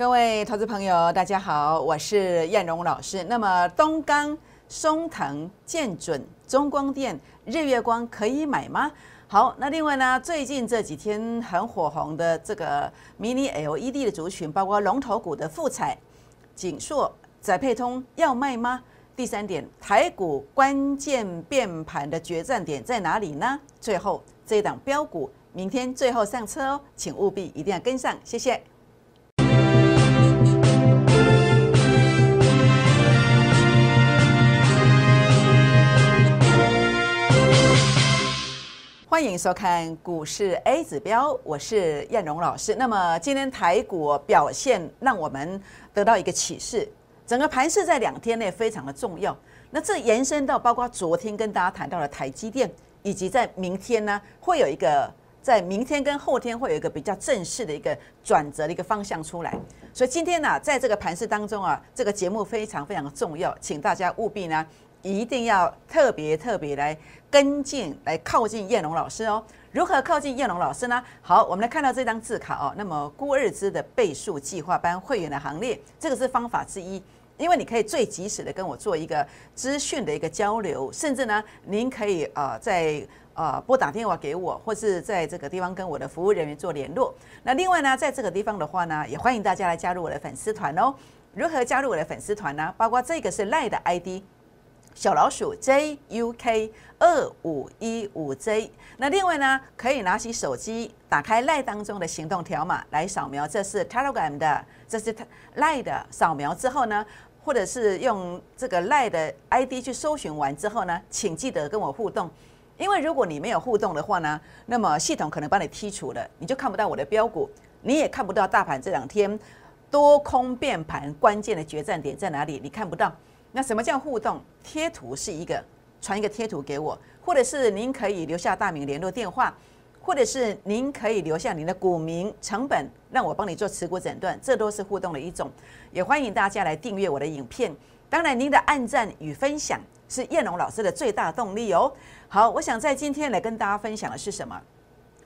各位投资朋友，大家好，我是燕荣老师。那么东钢、松藤、建准、中光电、日月光可以买吗？好，那另外呢，最近这几天很火红的这个 mini LED 的族群，包括龙头股的富彩、景硕、载配通要卖吗？第三点，台股关键变盘的决战点在哪里呢？最后这档标股，明天最后上车哦，请务必一定要跟上，谢谢。欢迎收看股市 A 指标，我是燕荣老师。那么今天台股表现让我们得到一个启示，整个盘势在两天内非常的重要。那这延伸到包括昨天跟大家谈到的台积电，以及在明天呢会有一个在明天跟后天会有一个比较正式的一个转折的一个方向出来。所以今天呢，在这个盘势当中啊，这个节目非常非常的重要，请大家务必呢一定要特别特别来。跟进来靠近叶龙老师哦，如何靠近叶龙老师呢？好，我们来看到这张字卡哦。那么估二支的倍数计划班会员的行列，这个是方法之一，因为你可以最及时的跟我做一个资讯的一个交流，甚至呢，您可以呃在呃拨打电话给我，或是在这个地方跟我的服务人员做联络。那另外呢，在这个地方的话呢，也欢迎大家来加入我的粉丝团哦。如何加入我的粉丝团呢？包括这个是赖的 ID。小老鼠 JUK 二五一五 J，那另外呢，可以拿起手机，打开赖当中的行动条码来扫描，这是 Telegram 的，这是赖的扫描之后呢，或者是用这个赖的 ID 去搜寻完之后呢，请记得跟我互动，因为如果你没有互动的话呢，那么系统可能把你剔除了，你就看不到我的标股，你也看不到大盘这两天多空变盘关键的决战点在哪里，你看不到。那什么叫互动？贴图是一个，传一个贴图给我，或者是您可以留下大名、联络电话，或者是您可以留下您的股名、成本，让我帮你做持股诊断，这都是互动的一种。也欢迎大家来订阅我的影片。当然，您的按赞与分享是叶龙老师的最大动力哦。好，我想在今天来跟大家分享的是什么？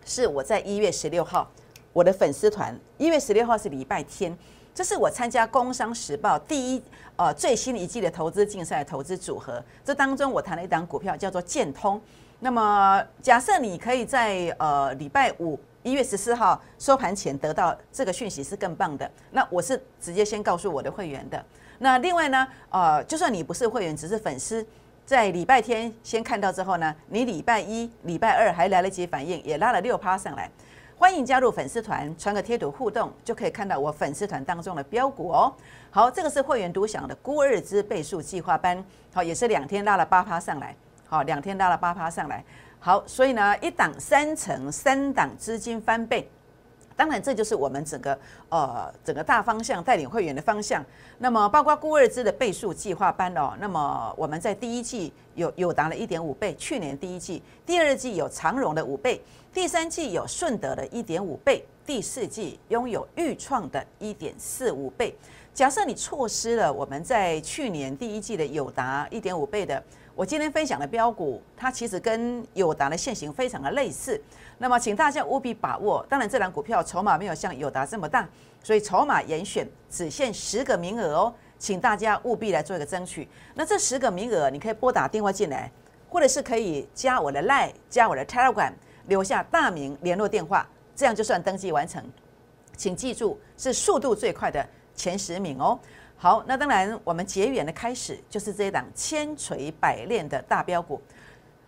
是我在一月十六号我的粉丝团，一月十六号是礼拜天。这是我参加《工商时报》第一呃最新一季的投资竞赛投资组合，这当中我谈了一档股票叫做建通。那么假设你可以在呃礼拜五一月十四号收盘前得到这个讯息是更棒的。那我是直接先告诉我的会员的。那另外呢，呃，就算你不是会员，只是粉丝，在礼拜天先看到之后呢，你礼拜一、礼拜二还来得及反应，也拉了六趴上来。欢迎加入粉丝团，传个贴图互动，就可以看到我粉丝团当中的标股哦。好，这个是会员独享的孤日之倍数计划班，好，也是两天拉了八趴上来，好，两天拉了八趴上来，好，所以呢，一档三成，三档资金翻倍。当然，这就是我们整个呃整个大方向带领会员的方向。那么，包括孤二支的倍数计划班哦，那么我们在第一季有有达了一点五倍，去年第一季、第二季有长荣的五倍，第三季有顺德的一点五倍，第四季拥有豫创的一点四五倍。假设你错失了我们在去年第一季的有达一点五倍的。我今天分享的标股，它其实跟友达的现形非常的类似，那么请大家务必把握。当然，这档股票筹码没有像友达这么大，所以筹码严选，只限十个名额哦，请大家务必来做一个争取。那这十个名额，你可以拨打电话进来，或者是可以加我的 Line，加我的 Telegram，留下大名、联络电话，这样就算登记完成。请记住，是速度最快的前十名哦。好，那当然，我们结缘的开始就是这一档千锤百炼的大标股。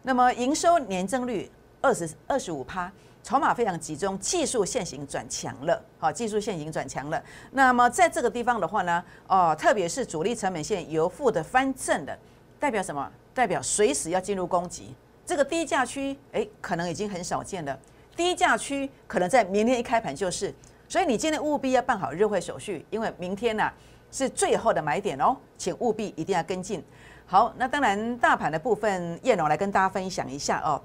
那么营收年增率二十二十五趴，筹码非常集中，技术线型转强了。好，技术线型转强了。那么在这个地方的话呢，哦，特别是主力成本线由负的翻正的，代表什么？代表随时要进入攻击。这个低价区，哎，可能已经很少见了。低价区可能在明天一开盘就是。所以你今天务必要办好日会手续，因为明天呢。是最后的买点哦，请务必一定要跟进。好，那当然大盘的部分，叶龙来跟大家分享一下哦。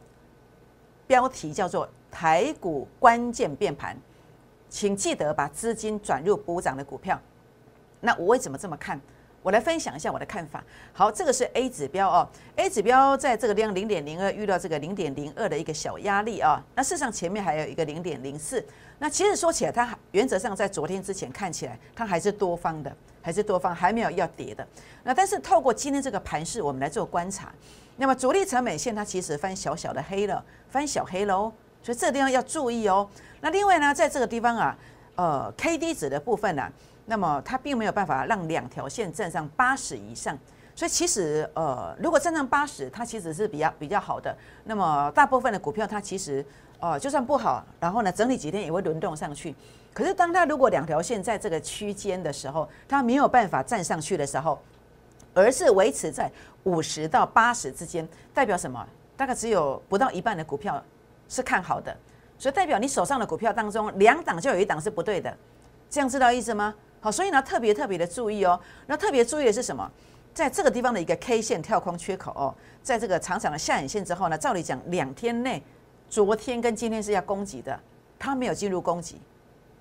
标题叫做“台股关键变盘”，请记得把资金转入补涨的股票。那我为什么这么看？我来分享一下我的看法。好，这个是 A 指标哦，A 指标在这个地方零点零二遇到这个零点零二的一个小压力啊。那事实上前面还有一个零点零四。那其实说起来，它原则上在昨天之前看起来它还是多方的，还是多方，还没有要跌的。那但是透过今天这个盘势，我们来做观察。那么主力成本线它其实翻小小的黑了，翻小黑了哦，所以这个地方要注意哦。那另外呢，在这个地方啊，呃，K D 值的部分呢。那么它并没有办法让两条线站上八十以上，所以其实呃，如果站上八十，它其实是比较比较好的。那么大部分的股票它其实呃就算不好，然后呢整理几天也会轮动上去。可是当它如果两条线在这个区间的时候，它没有办法站上去的时候，而是维持在五十到八十之间，代表什么？大概只有不到一半的股票是看好的，所以代表你手上的股票当中两档就有一档是不对的，这样知道意思吗？好，所以呢，特别特别的注意哦。那特别注意的是什么？在这个地方的一个 K 线跳空缺口哦，在这个长长的下影线之后呢，照理讲两天内，昨天跟今天是要攻击的，它没有进入攻击，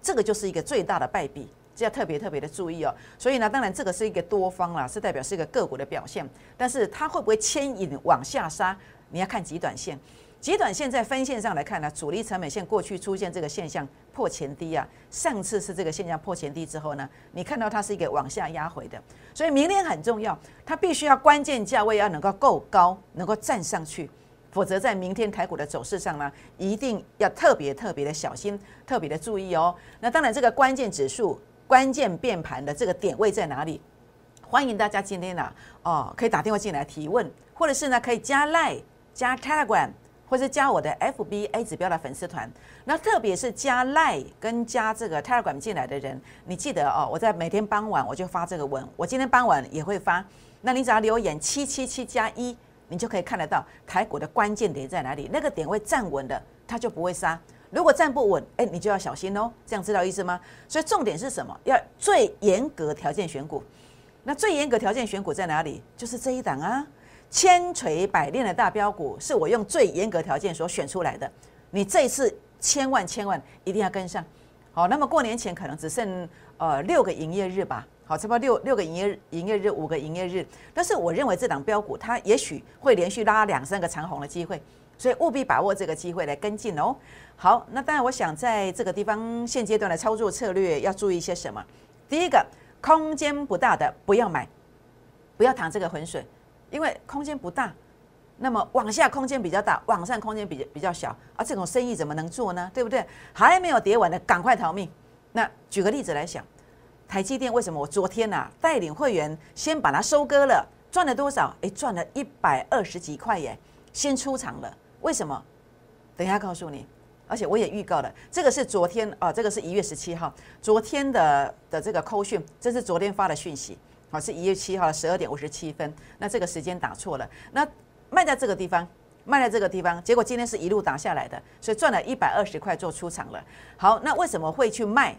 这个就是一个最大的败笔，这要特别特别的注意哦。所以呢，当然这个是一个多方啦，是代表是一个个股的表现，但是它会不会牵引往下杀？你要看极短线。极短线在分线上来看呢，主力成本线过去出现这个现象破前低啊，上次是这个现象破前低之后呢，你看到它是一个往下压回的，所以明天很重要，它必须要关键价位要能够够高，能够站上去，否则在明天台股的走势上呢，一定要特别特别的小心，特别的注意哦。那当然，这个关键指数、关键变盘的这个点位在哪里？欢迎大家今天呢，哦，可以打电话进来提问，或者是呢，可以加 Line、加 Telegram。或是加我的 FBA 指标的粉丝团，那特别是加 Line 跟加这个 Telegram 进来的人，你记得哦，我在每天傍晚我就发这个文，我今天傍晚也会发。那你只要留言七七七加一，你就可以看得到台股的关键点在哪里，那个点位站稳的，它就不会杀；如果站不稳，哎，你就要小心哦。这样知道意思吗？所以重点是什么？要最严格条件选股。那最严格条件选股在哪里？就是这一档啊。千锤百炼的大标股是我用最严格条件所选出来的，你这一次千万千万一定要跟上。好，那么过年前可能只剩呃六个营业日吧，好，差不多六六个营业营业日，五个营业日。但是我认为这档标股它也许会连续拉两三个长红的机会，所以务必把握这个机会来跟进哦。好，那当然我想在这个地方现阶段的操作策略要注意一些什么？第一个，空间不大的不要买，不要淌这个浑水。因为空间不大，那么往下空间比较大，往上空间比比较小，啊，这种生意怎么能做呢？对不对？还没有跌完的，赶快逃命。那举个例子来讲，台积电为什么我昨天呐带领会员先把它收割了，赚了多少？哎，赚了一百二十几块耶，先出场了。为什么？等一下告诉你。而且我也预告了，这个是昨天啊，这个是一月十七号，昨天的的这个扣讯，这是昨天发的讯息。好，是一月七号十二点五十七分，那这个时间打错了。那卖在这个地方，卖在这个地方，结果今天是一路打下来的，所以赚了一百二十块做出场了。好，那为什么会去卖？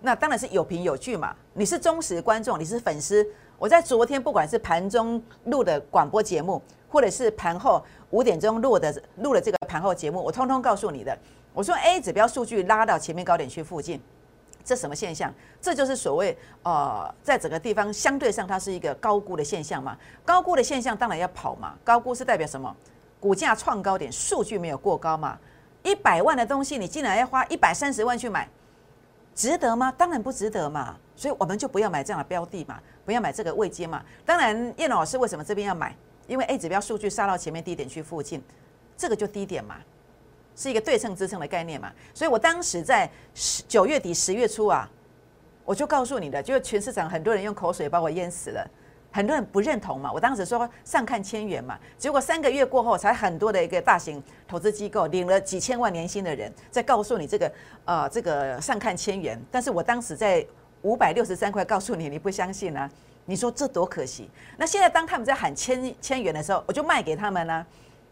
那当然是有凭有据嘛。你是忠实观众，你是粉丝。我在昨天不管是盘中录的广播节目，或者是盘后五点钟录的录了这个盘后节目，我通通告诉你的。我说 A 指标数据拉到前面高点区附近。这什么现象？这就是所谓呃，在整个地方相对上它是一个高估的现象嘛。高估的现象当然要跑嘛。高估是代表什么？股价创高点，数据没有过高嘛。一百万的东西，你竟然要花一百三十万去买，值得吗？当然不值得嘛。所以我们就不要买这样的标的嘛，不要买这个位阶嘛。当然，叶老师为什么这边要买？因为 A 指标数据杀到前面低点去附近，这个就低点嘛。是一个对称支撑的概念嘛，所以我当时在十九月底十月初啊，我就告诉你的，就是全市场很多人用口水把我淹死了，很多人不认同嘛。我当时说上看千元嘛，结果三个月过后，才很多的一个大型投资机构领了几千万年薪的人在告诉你这个呃这个上看千元，但是我当时在五百六十三块告诉你，你不相信啊？你说这多可惜？那现在当他们在喊千千元的时候，我就卖给他们呢。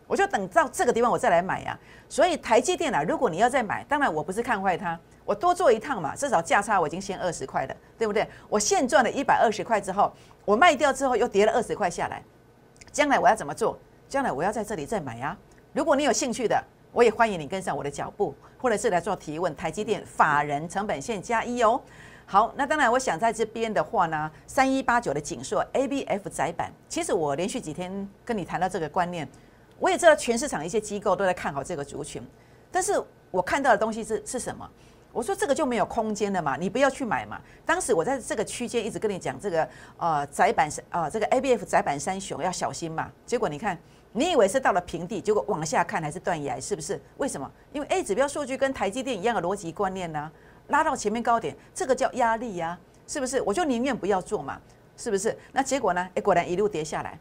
我就等到这个地方我再来买呀，所以台积电啊，如果你要再买，当然我不是看坏它，我多做一趟嘛，至少价差我已经先二十块了，对不对？我现赚了一百二十块之后，我卖掉之后又跌了二十块下来，将来我要怎么做？将来我要在这里再买呀。如果你有兴趣的，我也欢迎你跟上我的脚步，或者是来做提问。台积电法人成本线加一哦。好，那当然，我想在这边的话呢，三一八九的景硕 A B F 窄板，其实我连续几天跟你谈到这个观念，我也知道全市场一些机构都在看好这个族群，但是我看到的东西是是什么？我说这个就没有空间了嘛，你不要去买嘛。当时我在这个区间一直跟你讲这个呃窄板呃这个 A B F 窄板三雄要小心嘛，结果你看。你以为是到了平地，结果往下看还是断崖，是不是？为什么？因为 A 指标数据跟台积电一样的逻辑观念呢，拉到前面高点，这个叫压力呀，是不是？我就宁愿不要做嘛，是不是？那结果呢？哎，果然一路跌下来。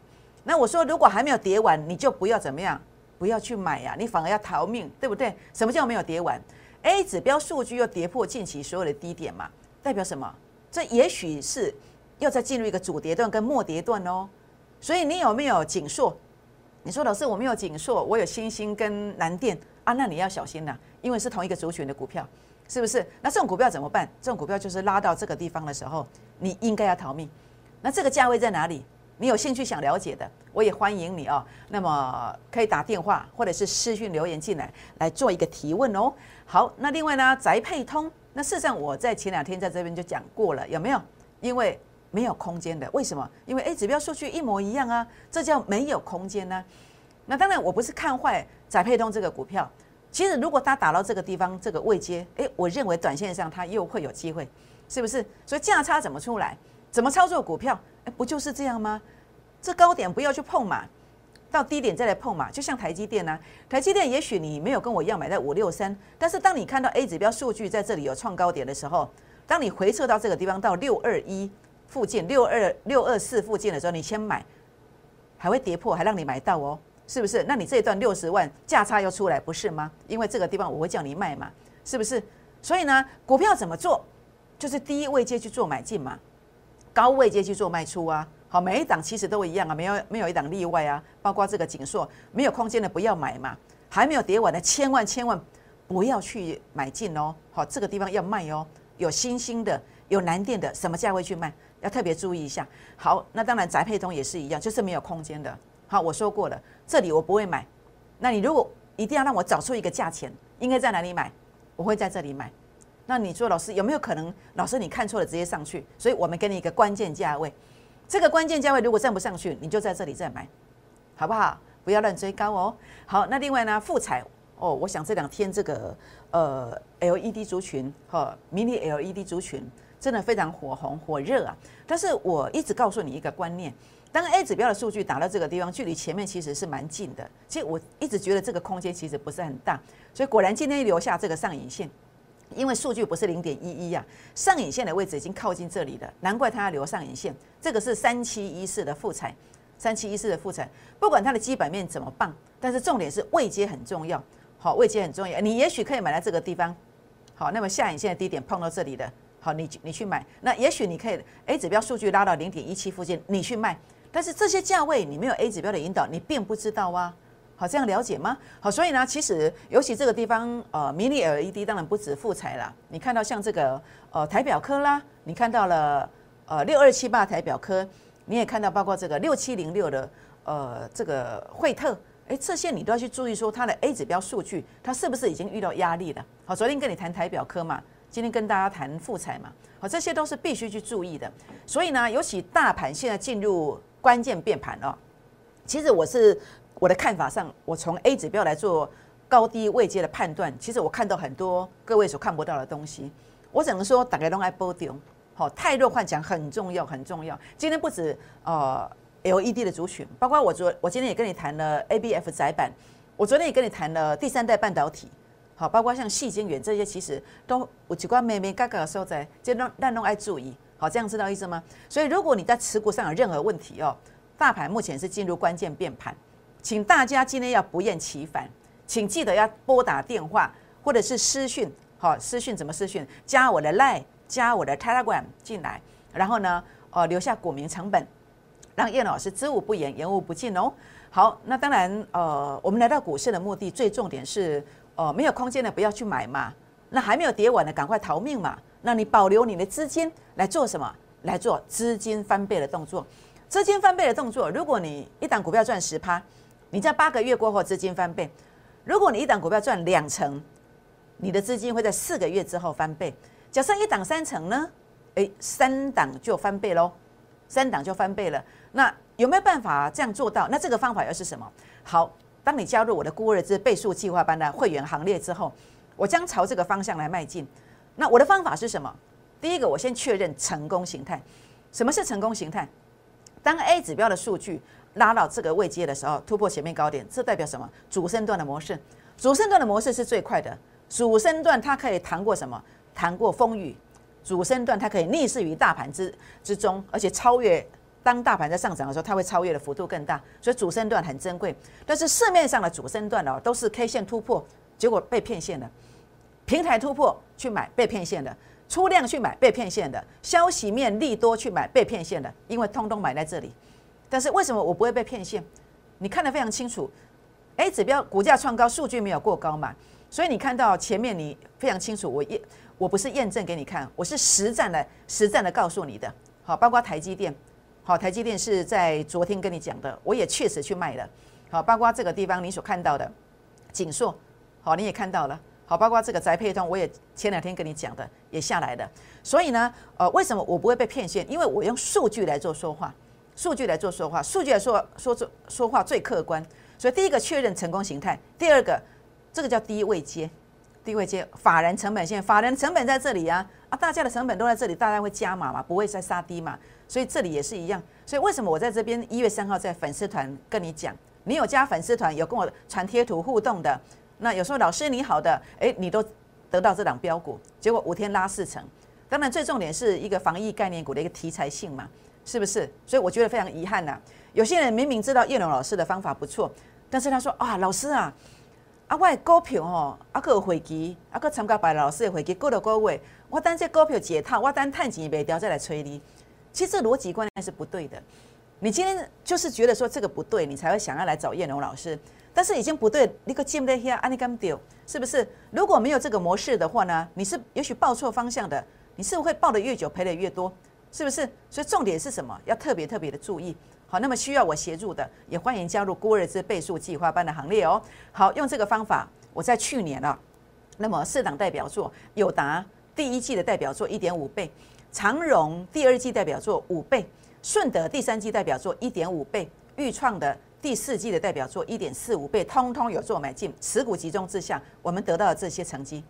那我说，如果还没有跌完，你就不要怎么样，不要去买呀，你反而要逃命，对不对？什么叫没有跌完？A 指标数据又跌破近期所有的低点嘛，代表什么？这也许是要再进入一个主跌段跟末跌段哦。所以你有没有紧缩？你说老师，我没有紧缩，我有星星跟南电啊，那你要小心了，因为是同一个族群的股票，是不是？那这种股票怎么办？这种股票就是拉到这个地方的时候，你应该要逃命。那这个价位在哪里？你有兴趣想了解的，我也欢迎你哦。那么可以打电话或者是私讯留言进来，来做一个提问哦。好，那另外呢，宅配通，那事实上我在前两天在这边就讲过了，有没有？因为没有空间的，为什么？因为 A 指标数据一模一样啊，这叫没有空间呢。那当然，我不是看坏宅配通这个股票。其实如果它打到这个地方，这个位阶，诶，我认为短线上它又会有机会，是不是？所以价差怎么出来？怎么操作股票？诶，不就是这样吗？这高点不要去碰嘛，到低点再来碰嘛。就像台积电呢，台积电也许你没有跟我一样买在五六三，但是当你看到 A 指标数据在这里有创高点的时候，当你回撤到这个地方到六二一。附近六二六二四附近的时候，你先买，还会跌破，还让你买到哦，是不是？那你这一段六十万价差又出来，不是吗？因为这个地方我会叫你卖嘛，是不是？所以呢，股票怎么做？就是第一位阶去做买进嘛，高位阶去做卖出啊。好，每一档其实都一样啊，没有没有一档例外啊。包括这个锦硕，没有空间的不要买嘛，还没有跌完的千万千万不要去买进哦。好，这个地方要卖哦，有新兴的，有蓝电的，什么价位去卖？要特别注意一下。好，那当然宅配通也是一样，就是没有空间的。好，我说过了，这里我不会买。那你如果一定要让我找出一个价钱，应该在哪里买？我会在这里买。那你说老师有没有可能？老师你看错了，直接上去。所以我们给你一个关键价位。这个关键价位如果站不上去，你就在这里再买，好不好？不要乱追高哦。好，那另外呢，富彩哦，我想这两天这个呃 LED 族群和 Mini LED 族群。真的非常火红火热啊！但是我一直告诉你一个观念：当 A 指标的数据打到这个地方，距离前面其实是蛮近的。其实我一直觉得这个空间其实不是很大，所以果然今天留下这个上影线，因为数据不是零点一一呀，上影线的位置已经靠近这里了，难怪它要留上影线。这个是三七一四的复彩，三七一四的复彩，不管它的基本面怎么棒，但是重点是位阶很重要。好，位阶很重要，你也许可以买在这个地方。好，那么下影线的低点碰到这里的。好，你你去买，那也许你可以 A 指标数据拉到零点一七附近，你去卖。但是这些价位你没有 A 指标的引导，你并不知道啊。好，这样了解吗？好，所以呢，其实尤其这个地方，呃，Mini LED 当然不止富彩啦。你看到像这个呃台表科啦，你看到了呃六二七八台表科，你也看到包括这个六七零六的呃这个惠特，哎，这些你都要去注意说它的 A 指标数据，它是不是已经遇到压力了？好，昨天跟你谈台表科嘛。今天跟大家谈复彩嘛，好，这些都是必须去注意的。所以呢，尤其大盘现在进入关键变盘了。其实我是我的看法上，我从 A 指标来做高低位阶的判断。其实我看到很多各位所看不到的东西。我只能说，打开龙爱波丢，好，太弱幻想很重要，很重要。今天不止呃 LED 的族群，包括我昨我今天也跟你谈了 ABF 窄板，我昨天也跟你谈了第三代半导体。好，包括像细晶圆这些，其实都有几关妹妹嘎嘎的时候在，就让让弄爱注意。好，这样知道意思吗？所以如果你在持股上有任何问题哦，大盘目前是进入关键变盘，请大家今天要不厌其烦，请记得要拨打电话或者是私讯。好，私讯怎么私讯？加我的 Line，加我的 Telegram 进来，然后呢，呃，留下股民成本，让叶老师知无不言，言无不尽哦。好，那当然，呃，我们来到股市的目的，最重点是。哦，没有空间的不要去买嘛。那还没有跌完的，赶快逃命嘛。那你保留你的资金来做什么？来做资金翻倍的动作。资金翻倍的动作，如果你一档股票赚十趴，你在八个月过后资金翻倍；如果你一档股票赚两成，你的资金会在四个月之后翻倍。假设一档三成呢？哎，三档就翻倍喽，三档就翻倍了。那有没有办法这样做到？那这个方法又是什么？好，当你加入我的孤儿之倍数计划班的会员行列之后，我将朝这个方向来迈进。那我的方法是什么？第一个，我先确认成功形态。什么是成功形态？当 A 指标的数据拉到这个位阶的时候，突破前面高点，这代表什么？主升段的模式，主升段的模式是最快的。主升段它可以弹过什么？弹过风雨。主升段它可以逆势于大盘之之中，而且超越。当大盘在上涨的时候，它会超越的幅度更大。所以主升段很珍贵。但是市面上的主升段哦，都是 K 线突破，结果被骗线的。平台突破去买被骗线的，出量去买被骗线的，消息面利多去买被骗线的，因为通通买在这里。但是为什么我不会被骗线？你看得非常清楚，A 指标股价创高，数据没有过高嘛？所以你看到前面你非常清楚，我验我不是验证给你看，我是实战的实战的告诉你的。好，包括台积电，好，台积电是在昨天跟你讲的，我也确实去卖了。好，包括这个地方你所看到的锦硕，好，你也看到了。好，包括这个宅配通，我也前两天跟你讲的也下来的。所以呢，呃，为什么我不会被骗线？因为我用数据来做说话，数据来做说话，数据来说说说说话最客观。所以第一个确认成功形态，第二个这个叫低位接，低位接法人成本线，法人成本在这里啊啊，大家的成本都在这里，大家会加码嘛，不会再杀低嘛。所以这里也是一样。所以为什么我在这边一月三号在粉丝团跟你讲，你有加粉丝团，有跟我传贴图互动的。那有时候老师你好的，哎，你都得到这档标股，结果五天拉四成。当然最重点是一个防疫概念股的一个题材性嘛，是不是？所以我觉得非常遗憾呐。有些人明明知道叶龙老师的方法不错，但是他说啊，老师啊，啊，我股票吼，啊个回击，啊个参加白老师的回击，过了过位，我等这股票解套，我等探钱卖掉再来催你。其实这逻辑观念是不对的。你今天就是觉得说这个不对，你才会想要来找叶龙老师。但是已经不对，你个进不得下，安尼咁丢，是不是？如果没有这个模式的话呢，你是也许报错方向的，你是不是会报的越久赔的越多？是不是？所以重点是什么？要特别特别的注意。好，那么需要我协助的，也欢迎加入孤儿之倍数计划班的行列哦。好，用这个方法，我在去年啊，那么四档代表作，友达第一季的代表作一点五倍，长荣第二季代表作五倍，顺德第三季代表作一点五倍，豫创的。第四季的代表作一点四五倍，通通有做买进，持股集中之下，我们得到了这些成绩，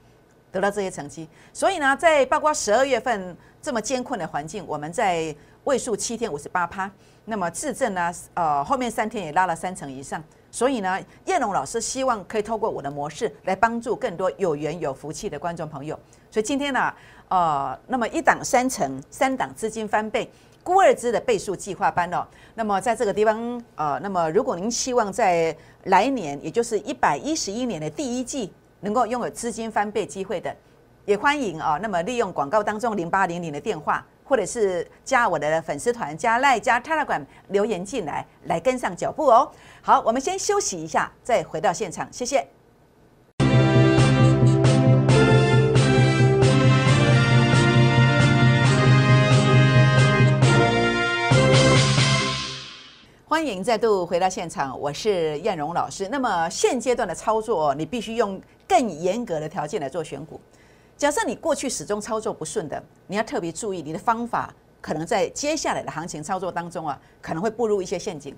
得到这些成绩。所以呢，在包括十二月份这么艰困的环境，我们在位数七天五十八趴，那么自证呢，呃，后面三天也拉了三成以上。所以呢，叶龙老师希望可以透过我的模式来帮助更多有缘有福气的观众朋友。所以今天呢，呃，那么一档三成，三档资金翻倍。孤二支的倍数计划班哦，那么在这个地方呃，那么如果您希望在来年，也就是一百一十一年的第一季，能够拥有资金翻倍机会的，也欢迎啊。那么利用广告当中零八零零的电话，或者是加我的粉丝团，加赖加 Telegram 留言进来，来跟上脚步哦。好，我们先休息一下，再回到现场，谢谢。欢迎再度回到现场，我是燕荣老师。那么现阶段的操作，你必须用更严格的条件来做选股。假设你过去始终操作不顺的，你要特别注意，你的方法可能在接下来的行情操作当中啊，可能会步入一些陷阱。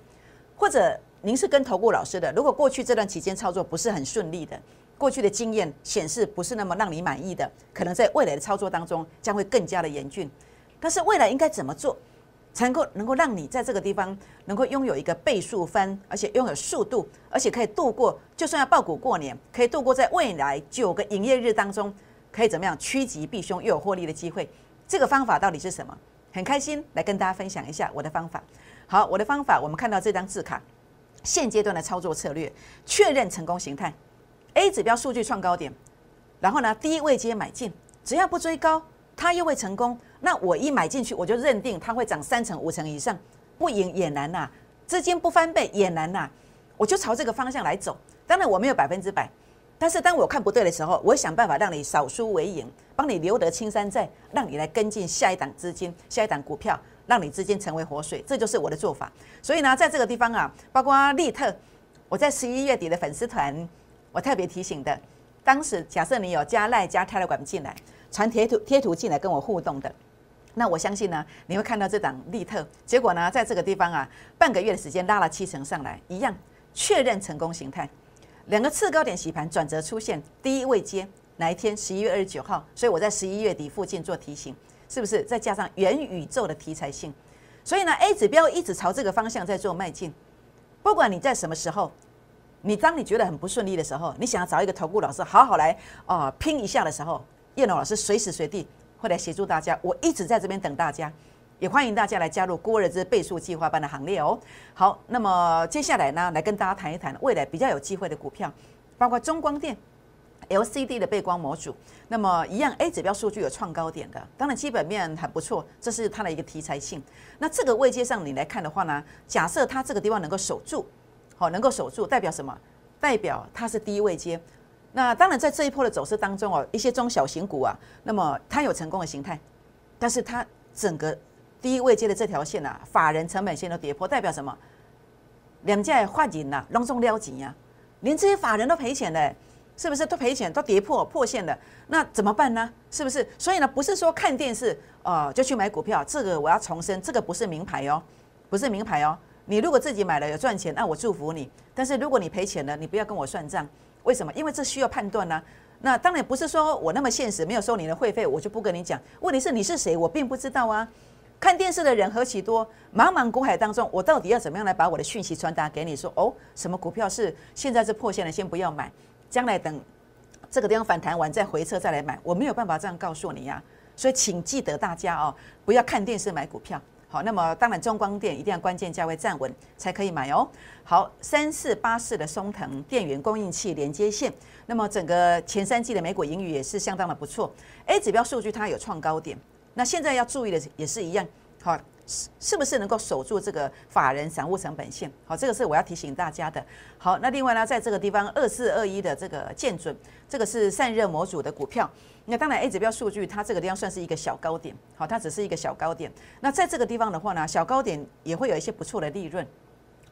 或者您是跟投顾老师的，如果过去这段期间操作不是很顺利的，过去的经验显示不是那么让你满意的，可能在未来的操作当中将会更加的严峻。但是未来应该怎么做？才能够能够让你在这个地方能够拥有一个倍数翻，而且拥有速度，而且可以度过，就算要爆股过年，可以度过在未来九个营业日当中，可以怎么样趋吉避凶又有获利的机会？这个方法到底是什么？很开心来跟大家分享一下我的方法。好，我的方法，我们看到这张字卡，现阶段的操作策略，确认成功形态，A 指标数据创高点，然后呢低位接买进，只要不追高，它又会成功。那我一买进去，我就认定它会涨三成五成以上，不赢也难呐，资金不翻倍也难呐，我就朝这个方向来走。当然我没有百分之百，但是当我看不对的时候，我想办法让你少输为赢，帮你留得青山在，让你来跟进下一档资金、下一档股票，让你资金成为活水，这就是我的做法。所以呢，在这个地方啊，包括利特，我在十一月底的粉丝团，我特别提醒的，当时假设你有加赖加泰勒管进来，传贴图贴图进来跟我互动的。那我相信呢，你会看到这档利特，结果呢，在这个地方啊，半个月的时间拉了七成上来，一样确认成功形态，两个次高点洗盘转折出现，第一位接哪一天？十一月二十九号，所以我在十一月底附近做提醒，是不是？再加上元宇宙的题材性，所以呢，A 指标一直朝这个方向在做迈进。不管你在什么时候，你当你觉得很不顺利的时候，你想要找一个投顾老师好好来啊拼一下的时候，叶龙老师随时随地。会来协助大家，我一直在这边等大家，也欢迎大家来加入郭日之倍数计划班的行列哦。好，那么接下来呢，来跟大家谈一谈未来比较有机会的股票，包括中光电、LCD 的背光模组。那么一样 A 指标数据有创高点的，当然基本面很不错，这是它的一个题材性。那这个位阶上你来看的话呢，假设它这个地方能够守住，好，能够守住，代表什么？代表它是低位阶。那当然，在这一波的走势当中哦，一些中小型股啊，那么它有成功的形态，但是它整个低位接的这条线啊，法人成本线都跌破，代表什么？两家也换银呐，隆重撩紧呀，连这些法人都赔钱了，是不是？都赔钱，都跌破破线了，那怎么办呢？是不是？所以呢，不是说看电视哦就去买股票，这个我要重申，这个不是名牌哦，不是名牌哦。你如果自己买了有赚钱，那我祝福你。但是如果你赔钱了，你不要跟我算账。为什么？因为这需要判断呢。那当然不是说我那么现实，没有收你的会费，我就不跟你讲。问题是你是谁，我并不知道啊。看电视的人何其多，茫茫股海当中，我到底要怎么样来把我的讯息传达给你？说哦，什么股票是现在是破线了，先不要买，将来等这个地方反弹完再回撤再来买，我没有办法这样告诉你呀。所以请记得大家哦，不要看电视买股票。好，那么当然中光电一定要关键价位站稳才可以买哦。好，三四八四的松藤电源供应器连接线，那么整个前三季的美股盈余也是相当的不错。A 指标数据它有创高点，那现在要注意的也是一样，好。是不是能够守住这个法人散户成本线？好，这个是我要提醒大家的。好，那另外呢，在这个地方二四二一的这个建准，这个是散热模组的股票。那当然 A 指标数据，它这个地方算是一个小高点，好，它只是一个小高点。那在这个地方的话呢，小高点也会有一些不错的利润。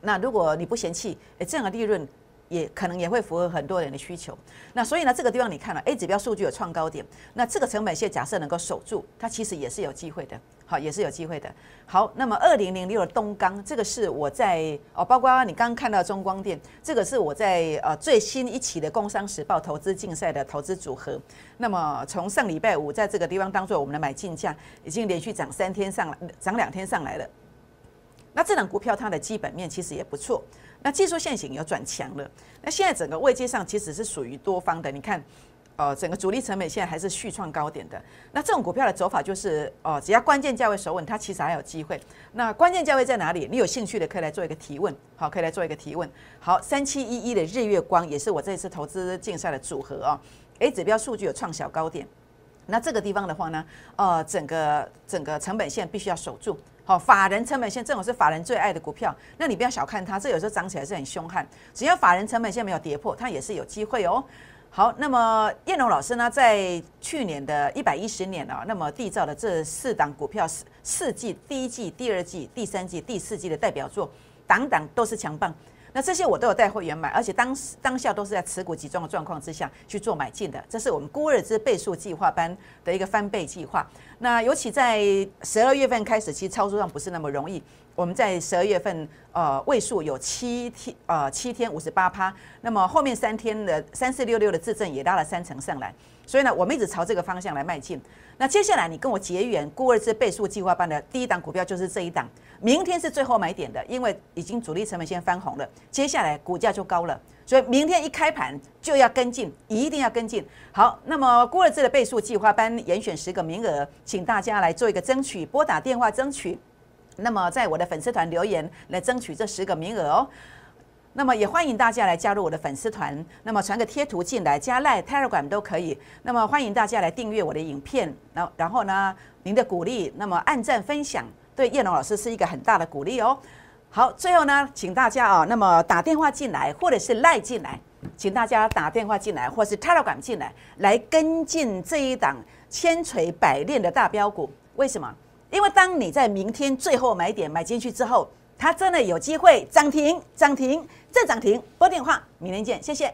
那如果你不嫌弃，诶，这样的利润。也可能也会符合很多人的需求，那所以呢，这个地方你看了 A 指标数据有创高点，那这个成本线假设能够守住，它其实也是有机会的，好，也是有机会的。好，那么二零零六的东钢，这个是我在哦，包括你刚刚看到中光电，这个是我在呃最新一期的《工商时报》投资竞赛的投资组合。那么从上礼拜五在这个地方当做我们的买进价，已经连续涨三天上来，涨两天上来了。那这档股票它的基本面其实也不错。那技术线型有转强了，那现在整个位阶上其实是属于多方的。你看，呃，整个主力成本现在还是续创高点的。那这种股票的走法就是，哦，只要关键价位守稳，它其实还有机会。那关键价位在哪里？你有兴趣的可以来做一个提问，好，可以来做一个提问。好，三七一一的日月光也是我这次投资竞赛的组合哦。A 指标数据有创小高点，那这个地方的话呢，呃，整个整个成本线必须要守住。好，法人成本线这种是法人最爱的股票，那你不要小看它，这有时候涨起来是很凶悍。只要法人成本线没有跌破，它也是有机会哦。好，那么燕龙老师呢，在去年的一百一十年啊，那么缔造的这四档股票四四季、第一季、第二季、第三季、第四季的代表作，档档都是强棒。那这些我都有带会员买，而且当时当下都是在持股集中的状况之下去做买进的。这是我们孤日之倍数计划班的一个翻倍计划。那尤其在十二月份开始，其实操作上不是那么容易。我们在十二月份，呃，位数有七天，呃，七天五十八趴。那么后面三天的三四六六的自证也拉了三成上来。所以呢，我们一直朝这个方向来迈进。那接下来你跟我结缘孤二之倍数计划班的第一档股票就是这一档，明天是最后买点的，因为已经主力成本先翻红了，接下来股价就高了，所以明天一开盘就要跟进，一定要跟进。好，那么孤二之的倍数计划班严选十个名额，请大家来做一个争取，拨打电话争取。那么在我的粉丝团留言来争取这十个名额哦。那么也欢迎大家来加入我的粉丝团，那么传个贴图进来，加赖 Telegram 都可以。那么欢迎大家来订阅我的影片，然然后呢，您的鼓励，那么按赞分享，对叶龙老师是一个很大的鼓励哦。好，最后呢，请大家啊，那么打电话进来，或者是赖进来，请大家打电话进来，或是 Telegram 进来，来跟进这一档千锤百炼的大标股。为什么？因为当你在明天最后买点买进去之后。它真的有机会涨停，涨停再涨停。拨电话，明天见，谢谢。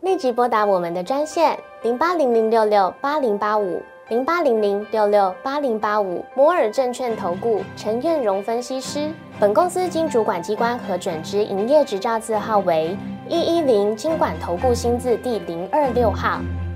立即拨打我们的专线零八零零六六八零八五。零八零零六六八零八五摩尔证券投顾陈彦荣分析师。本公司经主管机关核准之营业执照字号为一一零金管投顾新字第零二六号。